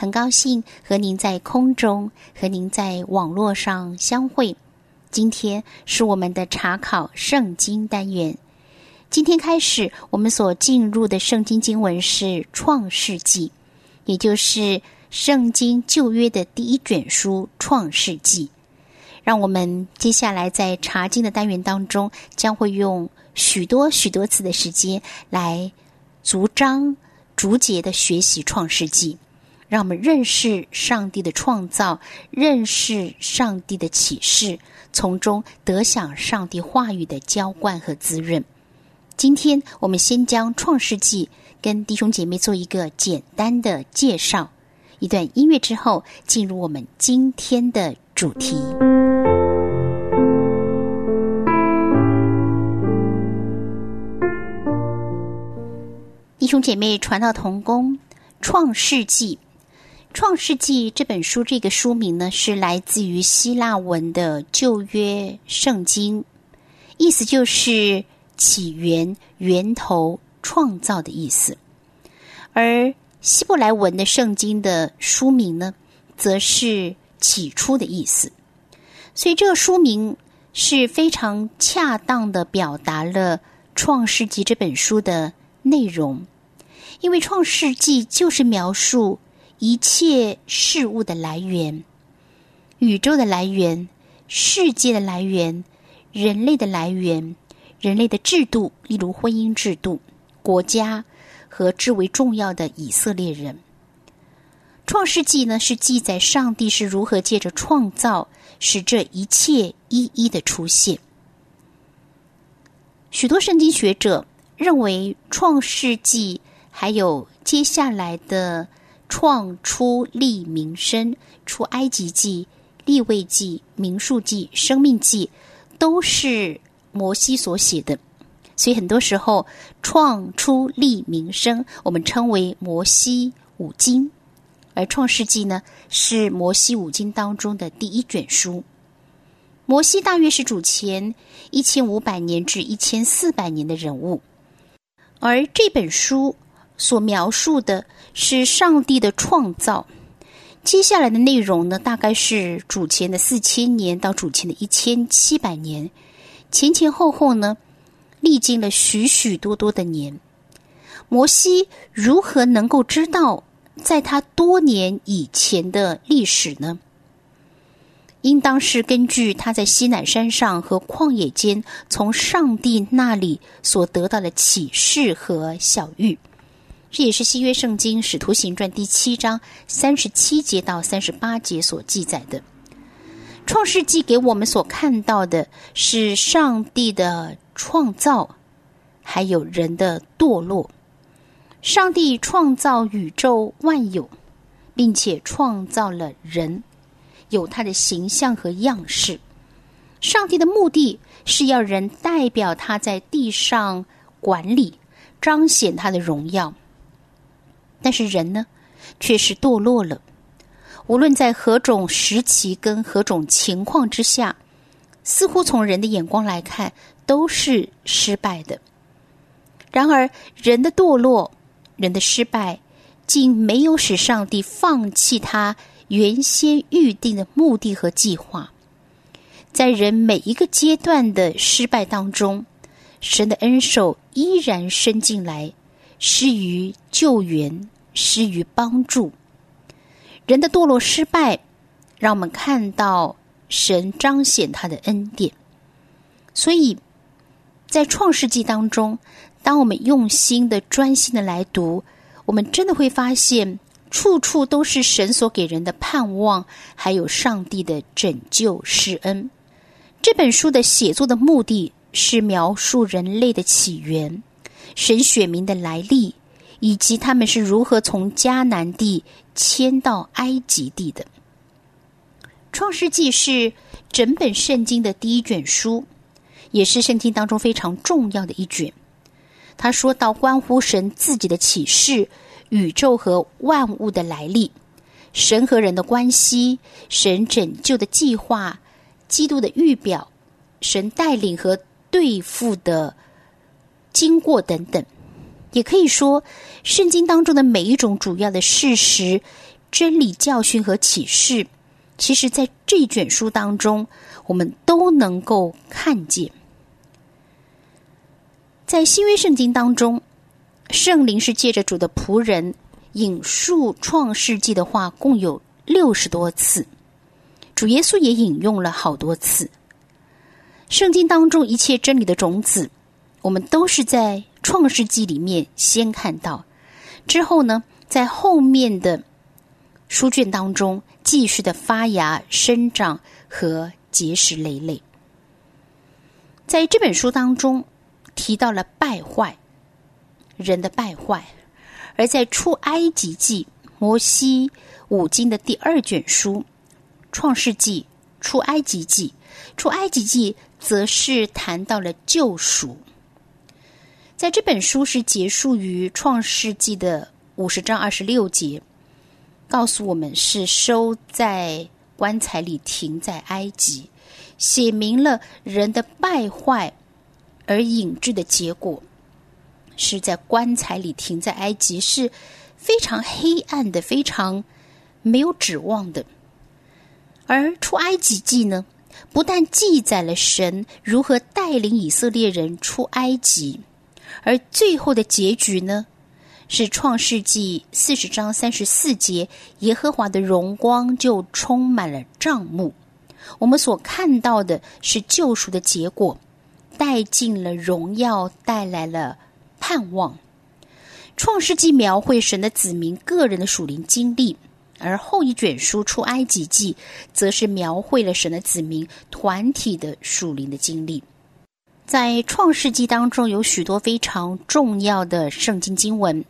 很高兴和您在空中和您在网络上相会。今天是我们的查考圣经单元。今天开始，我们所进入的圣经经文是创世纪，也就是圣经旧约的第一卷书《创世纪》。让我们接下来在查经的单元当中，将会用许多许多次的时间来逐章逐节的学习《创世纪》，让我们认识上帝的创造，认识上帝的启示，从中得享上帝话语的浇灌和滋润。今天我们先将《创世纪》跟弟兄姐妹做一个简单的介绍。一段音乐之后，进入我们今天的主题。弟兄姐妹，传道同工，《创世纪》《创世纪》这本书，这个书名呢是来自于希腊文的旧约圣经，意思就是起源、源头、创造的意思。而希伯来文的圣经的书名呢，则是起初的意思。所以这个书名是非常恰当的表达了《创世纪》这本书的内容。因为《创世纪》就是描述一切事物的来源、宇宙的来源、世界的来源、人类的来源、人类的制度，例如婚姻制度、国家和至为重要的以色列人。《创世纪》呢，是记载上帝是如何借着创造，使这一切一一的出现。许多圣经学者认为，《创世纪》还有接下来的创出立民生、出埃及记、立位记、民数记、生命记，都是摩西所写的。所以很多时候，创出立民生我们称为摩西五经，而创世纪呢是摩西五经当中的第一卷书。摩西大约是主前一千五百年至一千四百年的人物，而这本书。所描述的是上帝的创造，接下来的内容呢，大概是主前的四千年到主前的一千七百年，前前后后呢，历经了许许多多的年。摩西如何能够知道在他多年以前的历史呢？应当是根据他在西乃山上和旷野间从上帝那里所得到的启示和小谕。这也是新约圣经《使徒行传》第七章三十七节到三十八节所记载的。创世纪给我们所看到的是上帝的创造，还有人的堕落。上帝创造宇宙万有，并且创造了人，有他的形象和样式。上帝的目的是要人代表他在地上管理，彰显他的荣耀。但是人呢，却是堕落了。无论在何种时期跟何种情况之下，似乎从人的眼光来看都是失败的。然而，人的堕落、人的失败，竟没有使上帝放弃他原先预定的目的和计划。在人每一个阶段的失败当中，神的恩手依然伸进来。施于救援，施于帮助。人的堕落失败，让我们看到神彰显他的恩典。所以，在创世纪当中，当我们用心的、专心的来读，我们真的会发现，处处都是神所给人的盼望，还有上帝的拯救施恩。这本书的写作的目的是描述人类的起源。神选民的来历，以及他们是如何从迦南地迁到埃及地的。创世纪是整本圣经的第一卷书，也是圣经当中非常重要的一卷。他说到关乎神自己的启示、宇宙和万物的来历、神和人的关系、神拯救的计划、基督的预表、神带领和对付的经过等等。也可以说，圣经当中的每一种主要的事实、真理、教训和启示，其实在这卷书当中，我们都能够看见。在新约圣经当中，圣灵是借着主的仆人引述创世纪的话，共有六十多次。主耶稣也引用了好多次。圣经当中一切真理的种子，我们都是在。创世纪里面先看到，之后呢，在后面的书卷当中继续的发芽、生长和结实累累。在这本书当中提到了败坏人的败坏，而在出埃及记摩西五经的第二卷书创世纪、出埃及记、出埃及记，则是谈到了救赎。在这本书是结束于创世纪的五十章二十六节，告诉我们是收在棺材里，停在埃及，写明了人的败坏而引致的结果，是在棺材里停在埃及，是非常黑暗的，非常没有指望的。而出埃及记呢，不但记载了神如何带领以色列人出埃及。而最后的结局呢，是创世纪四十章三十四节，耶和华的荣光就充满了帐幕。我们所看到的是救赎的结果，带进了荣耀，带来了盼望。创世纪描绘神的子民个人的属灵经历，而后一卷书出埃及记，则是描绘了神的子民团体的属灵的经历。在创世纪当中有许多非常重要的圣经经文，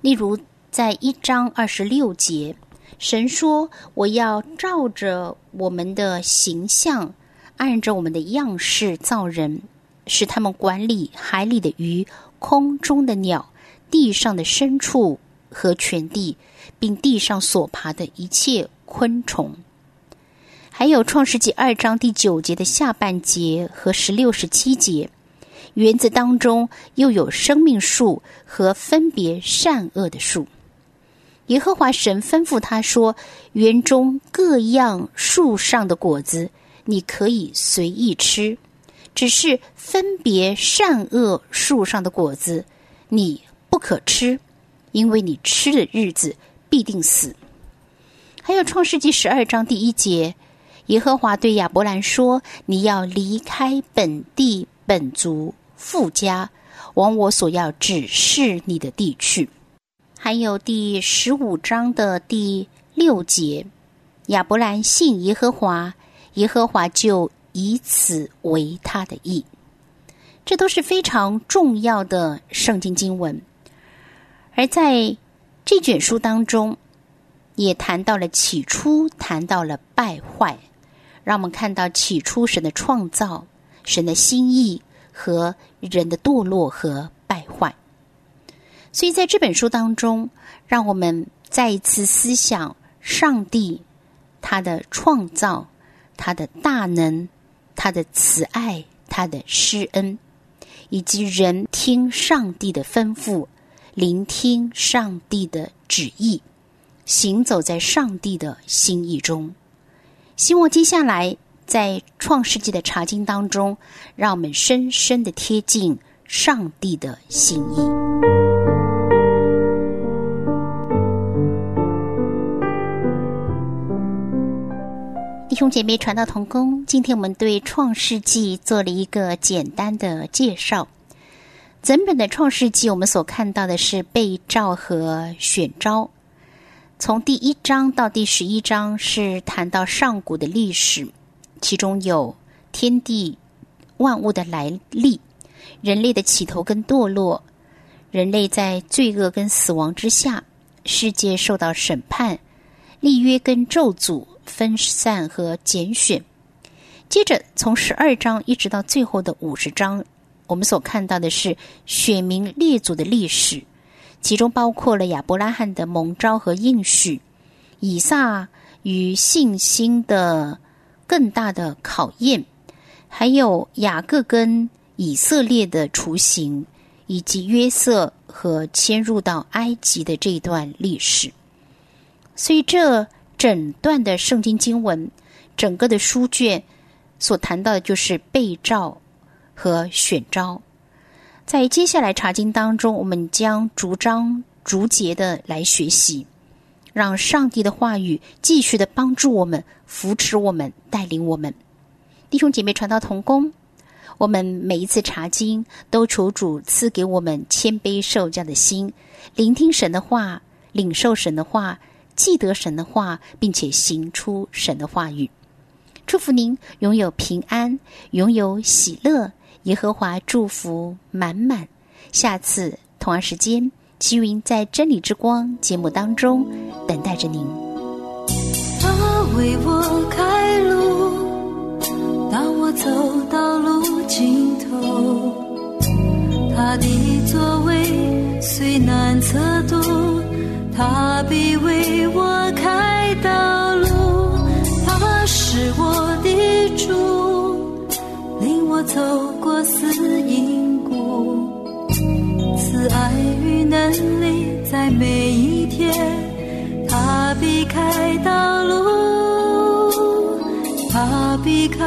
例如在一章二十六节，神说：“我要照着我们的形象，按着我们的样式造人，使他们管理海里的鱼、空中的鸟、地上的牲畜和全地，并地上所爬的一切昆虫。”还有《创世纪》二章第九节的下半节和十六、十七节，园子当中又有生命树和分别善恶的树。耶和华神吩咐他说：“园中各样树上的果子，你可以随意吃；只是分别善恶树上的果子，你不可吃，因为你吃的日子必定死。”还有《创世纪》十二章第一节。耶和华对亚伯兰说：“你要离开本地本族富家，往我所要指示你的地去。”还有第十五章的第六节，亚伯兰信耶和华，耶和华就以此为他的意。这都是非常重要的圣经经文。而在这卷书当中，也谈到了起初，谈到了败坏。让我们看到起初神的创造、神的心意和人的堕落和败坏。所以在这本书当中，让我们再一次思想上帝他的创造、他的大能、他的慈爱、他的施恩，以及人听上帝的吩咐、聆听上帝的旨意、行走在上帝的心意中。希望接下来在创世纪的查经当中，让我们深深的贴近上帝的心意。弟兄姐妹，传道同工，今天我们对创世纪做了一个简单的介绍。整本的创世纪，我们所看到的是被召和选召。从第一章到第十一章是谈到上古的历史，其中有天地万物的来历、人类的起头跟堕落、人类在罪恶跟死亡之下，世界受到审判，立约跟咒诅分散和拣选。接着从十二章一直到最后的五十章，我们所看到的是选民列祖的历史，其中包括了亚伯拉罕的蒙召和应许，以撒与信心的更大的考验，还有雅各跟以色列的雏形，以及约瑟和迁入到埃及的这一段历史。所以，这整段的圣经经文，整个的书卷。所谈到的就是被召和选召，在接下来查经当中，我们将逐章逐节的来学习，让上帝的话语继续的帮助我们、扶持我们、带领我们。弟兄姐妹，传道同工，我们每一次查经都求主赐给我们谦卑受教的心，聆听神的话，领受神的话，记得神的话，并且行出神的话语。祝福您拥有平安，拥有喜乐，耶和华祝福满满。下次同样时间，齐云在真理之光节目当中等待着您。他为我开路，当我走到路尽头，他的座位虽难测度，他必为我走过死荫谷，慈爱与能力在每一天，他避开道路，他避开